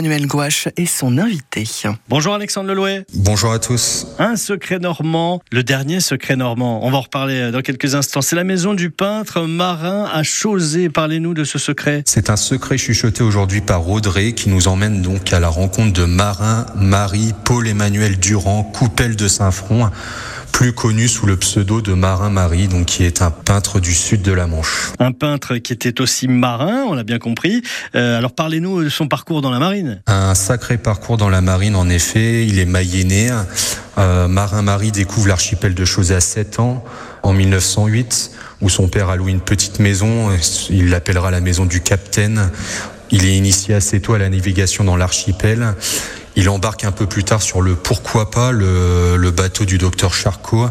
Emmanuel Gouache est son invité. Bonjour Alexandre Lelouet. Bonjour à tous. Un secret normand, le dernier secret normand. On va en reparler dans quelques instants. C'est la maison du peintre marin à Chausey. Parlez-nous de ce secret. C'est un secret chuchoté aujourd'hui par Audrey qui nous emmène donc à la rencontre de Marin, Marie, Paul-Emmanuel Durand, Coupelle de Saint-Front plus connu sous le pseudo de Marin Marie, donc qui est un peintre du sud de la Manche. Un peintre qui était aussi marin, on l'a bien compris. Euh, alors parlez-nous de son parcours dans la marine. Un sacré parcours dans la marine, en effet. Il est mayéné. Euh, Marin Marie découvre l'archipel de Chausey à 7 ans, en 1908, où son père a loué une petite maison. Il l'appellera la maison du capitaine. Il est initié assez tôt à la navigation dans l'archipel. Il embarque un peu plus tard sur le pourquoi pas le, le bateau du docteur Charcot,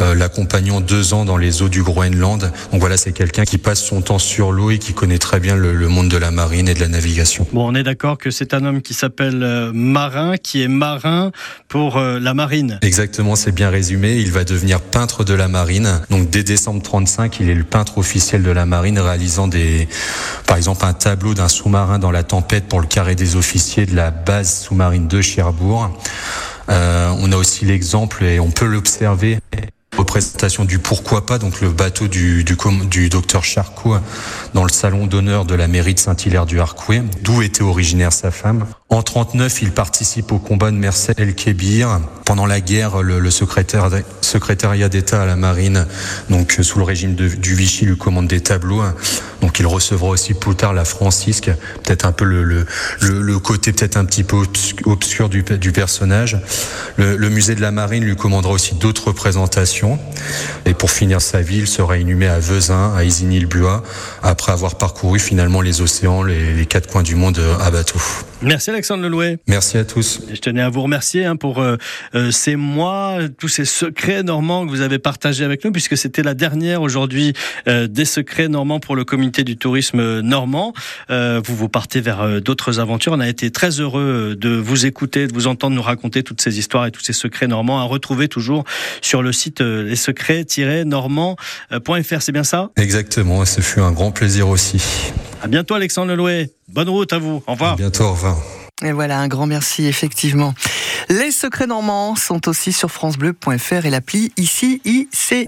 euh, l'accompagnant deux ans dans les eaux du Groenland. Donc voilà, c'est quelqu'un qui passe son temps sur l'eau et qui connaît très bien le, le, monde de la marine et de la navigation. Bon, on est d'accord que c'est un homme qui s'appelle euh, Marin, qui est marin pour euh, la marine. Exactement, c'est bien résumé. Il va devenir peintre de la marine. Donc dès décembre 35, il est le peintre officiel de la marine, réalisant des, par exemple, un tableau d'un sous-marin dans la tempête pour le carré des officiers de la base sous-marine de Cherbourg. Euh, on a aussi l'exemple, et on peut l'observer, représentation du pourquoi pas, donc le bateau du, docteur Charcot dans le salon d'honneur de la mairie de Saint-Hilaire du Harcouët, d'où était originaire sa femme. En 39, il participe au combat de Mercel El Kébir. Pendant la guerre, le secrétaire, secrétariat d'État à la marine, donc sous le régime du Vichy, lui commande des tableaux. Donc il recevra aussi plus tard la Francisque, peut-être un peu le, côté peut-être un petit peu obscur du, personnage. Le, musée de la marine lui commandera aussi d'autres représentations. Et pour finir sa vie, il sera inhumé à Vezin, à Isigny-le-Buat, après avoir parcouru finalement les océans, les, les quatre coins du monde à bateau. Merci Alexandre Lelouet. Merci à tous. Je tenais à vous remercier hein, pour euh, euh, ces mois, tous ces secrets normands que vous avez partagés avec nous, puisque c'était la dernière aujourd'hui euh, des secrets normands pour le comité du tourisme normand. Vous vous partez vers d'autres aventures. On a été très heureux de vous écouter, de vous entendre nous raconter toutes ces histoires et tous ces secrets normands à retrouver toujours sur le site les secrets-normands.fr. C'est bien ça? Exactement. Ce fut un grand plaisir aussi. À bientôt Alexandre Lelouet. Bonne route à vous. Au revoir. À bientôt. Au revoir. Et voilà, un grand merci, effectivement. Les secrets normands sont aussi sur FranceBleu.fr et l'appli ici, IC.